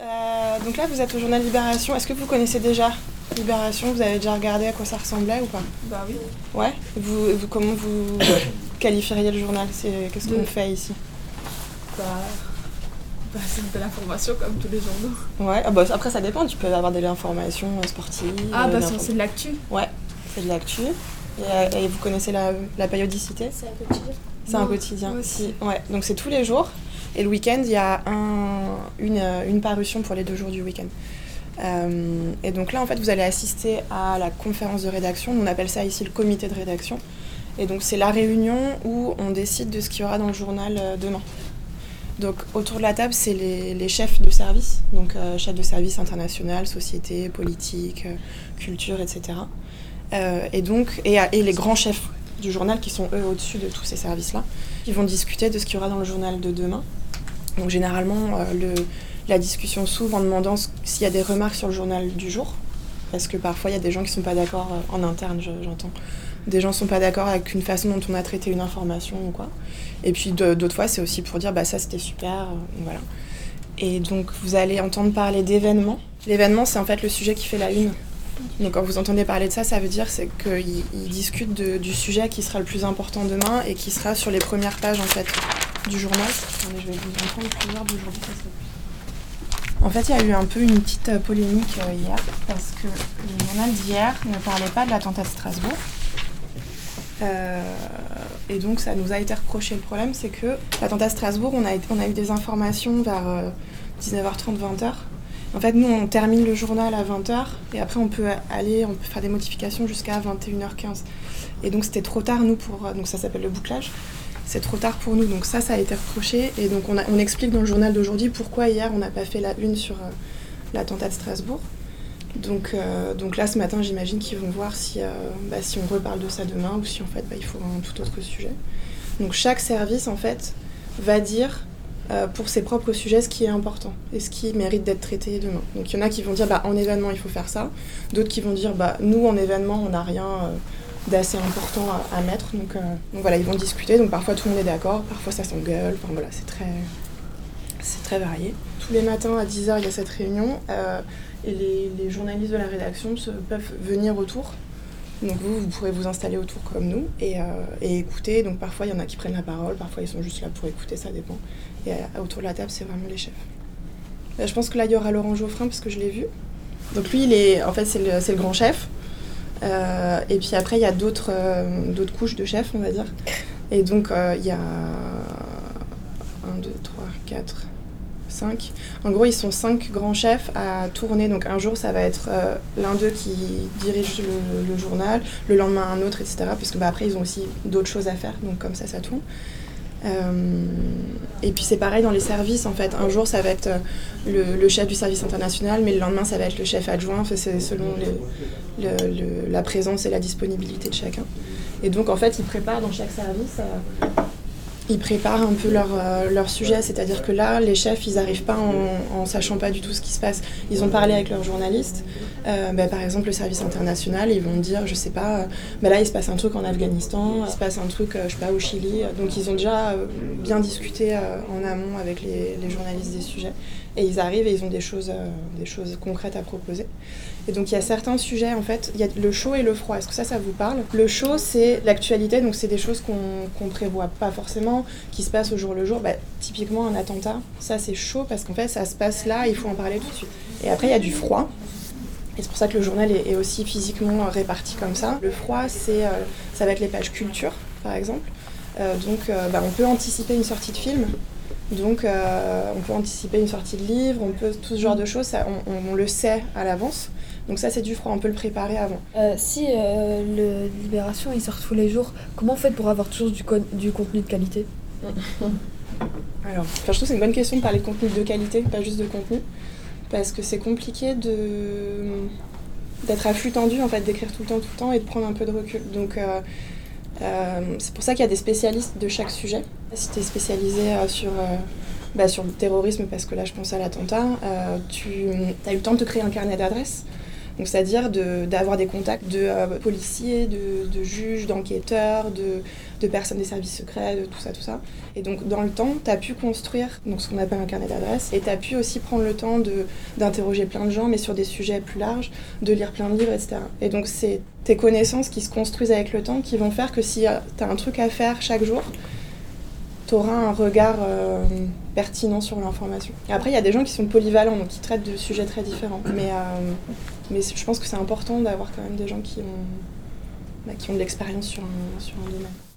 Euh, donc là, vous êtes au journal Libération. Est-ce que vous connaissez déjà Libération? Vous avez déjà regardé à quoi ça ressemblait ou pas? Bah oui. Ouais. Vous, vous- comment vous qualifieriez le journal? C'est qu'est-ce qu'on fait ici? Bah, bah c'est de l'information comme tous les journaux. Ouais. Ah bah, après, ça dépend. Tu peux avoir de l'information euh, sportive. Ah euh, bah l'info- c'est de l'actu. Ouais. C'est de l'actu. Et, euh, et vous connaissez la, la périodicité? C'est un quotidien. C'est un quotidien. aussi. Si. Ouais. Donc c'est tous les jours. Et le week-end, il y a un, une, euh, une parution pour les deux jours du week-end. Euh, et donc là, en fait, vous allez assister à la conférence de rédaction. On appelle ça ici le comité de rédaction. Et donc c'est la réunion où on décide de ce qu'il y aura dans le journal euh, demain. Donc autour de la table, c'est les, les chefs de service, donc euh, chefs de service international, société, politique, culture, etc. Euh, et donc et, et les grands chefs du journal qui sont eux au-dessus de tous ces services-là, qui vont discuter de ce qu'il y aura dans le journal de demain. Donc généralement, euh, la discussion s'ouvre en demandant s'il y a des remarques sur le journal du jour, parce que parfois il y a des gens qui ne sont pas d'accord euh, en interne, je- j'entends. Des gens ne sont pas d'accord avec une façon dont on a traité une information ou quoi. Et puis d'autres fois, c'est aussi pour dire bah ça c'était super, euh, voilà. Et donc vous allez entendre parler d'événements. L'événement, c'est en fait le sujet qui fait la une. Donc quand vous entendez parler de ça, ça veut dire c'est qu'ils ils discutent de- du sujet qui sera le plus important demain et qui sera sur les premières pages en fait du journal. Attendez, je vais vous en prendre plusieurs plus. En fait, il y a eu un peu une petite euh, polémique euh, hier parce que le journal d'hier ne parlait pas de l'attentat de Strasbourg. Euh, et donc ça nous a été reproché. Le problème, c'est que l'attentat de Strasbourg, on a, on a eu des informations vers euh, 19h30, 20h. En fait, nous, on termine le journal à 20h et après, on peut aller, on peut faire des modifications jusqu'à 21h15. Et donc, c'était trop tard, nous, pour. Donc, ça s'appelle le bouclage. C'est trop tard pour nous. Donc, ça, ça a été reproché. Et donc, on, explique dans le journal d'aujourd'hui pourquoi hier, on n'a pas fait la une sur euh, l'attentat de Strasbourg. Donc, euh, donc là, ce matin, j'imagine qu'ils vont voir si, euh, bah, si on reparle de ça demain ou si, en fait, bah, il faut un tout autre sujet. Donc, chaque service, en fait, va dire pour ses propres sujets ce qui est important et ce qui mérite d'être traité demain. Donc il y en a qui vont dire bah, en événement il faut faire ça, d'autres qui vont dire bah, nous en événement on n'a rien euh, d'assez important à, mettre. Donc, euh, donc voilà, ils vont discuter, donc parfois tout le monde est d'accord, parfois ça s'engueule, enfin voilà, c'est très, très varié. Tous les matins à 10h il y a cette réunion euh, et les, journalistes de la rédaction peuvent venir autour. Donc vous, vous pourrez vous installer autour comme nous et, euh, et écouter. Donc parfois il y en a qui prennent la parole, parfois ils sont juste là pour écouter, ça dépend. Et autour de la table, c'est vraiment les chefs. Euh, je pense que là, il y aura Laurent Geoffrin parce que je l'ai vu. Donc lui, il est, en fait, c'est le, grand chef. Euh, et puis après, il y a d'autres couches de chefs, on va dire. Et donc, il y a 1, 2, 3, 4, 5. En gros, ils sont 5 grands chefs à tourner. Donc un jour, ça va être euh, l'un d'eux qui dirige le, journal, le lendemain un autre, etc. Parce que bah, après, ils ont aussi d'autres choses à faire. Donc comme ça, ça tourne. Euh, et puis c'est pareil dans les services en fait. Un jour ça va être euh, le, chef du service international, mais le lendemain ça va être le chef adjoint. C'est selon la présence et la disponibilité de chacun. Et donc en fait ils préparent dans chaque service, ils préparent un peu leur, euh, sujet. C'est-à-dire que là les chefs ils n'arrivent pas en, en sachant pas du tout ce qui se passe. Ils ont parlé avec leurs journalistes. Euh, bah, par exemple le service international, ils vont dire je sais pas, euh, bah, là il se passe un truc en Afghanistan, il se passe un truc euh, je sais pas au Chili. Donc ils ont déjà euh, bien discuté en amont avec les, journalistes des sujets et ils arrivent et ils ont des choses, des choses concrètes à proposer. Et donc il y a certains sujets en fait, il y a le chaud et le froid. Est-ce que ça, ça vous parle? Le chaud c'est l'actualité, donc c'est des choses qu'on qu'on prévoit pas forcément, qui se passent au jour le jour. Bah, typiquement un attentat, ça c'est chaud parce qu'en fait ça se passe là, il faut en parler tout de suite. Et après il y a du froid. Et c'est pour ça que le journal est, aussi physiquement réparti comme ça. Le froid, c'est, euh, ça va être les pages culture, par exemple. Euh, donc, euh, bah, on peut anticiper une sortie de film. Donc, on peut anticiper une sortie de livre, on peut tout ce genre de choses. On le sait à l'avance. Donc ça, c'est du froid. On peut le préparer avant. Euh, si euh, le Libération il sort tous les jours, comment on fait pour avoir toujours du, con- du contenu de qualité? Alors, je trouve que c'est une bonne question de parler de contenu de qualité, pas juste de contenu, parce que c'est compliqué de d'être à flux tendu, en fait, d'écrire tout le temps, tout le temps, et de prendre un peu de recul. Donc, euh, euh, c'est pour ça qu'il y a des spécialistes de chaque sujet. Si tu es spécialisé euh, sur, euh, bah, sur le terrorisme, parce que là, je pense à l'attentat, tu as eu le temps de te créer un carnet d'adresses. C'est-à-dire d'avoir des contacts de euh, policiers, de, juges, d'enquêteurs, de, personnes des services secrets, de tout ça, tout ça. Et donc dans le temps, tu as pu construire donc, ce qu'on appelle un carnet d'adresses et tu as pu aussi prendre le temps d'interroger plein de gens, mais sur des sujets plus larges, de lire plein de livres, etc. Et donc c'est tes connaissances qui se construisent avec le temps qui vont faire que si tu as un truc à faire chaque jour, tu auras un regard euh, pertinent sur l'information. Après, il y a des gens qui sont polyvalents, donc qui traitent de sujets très différents. Mais, euh, je pense que c'est important d'avoir quand même des gens qui ont, bah, de l'expérience sur un domaine.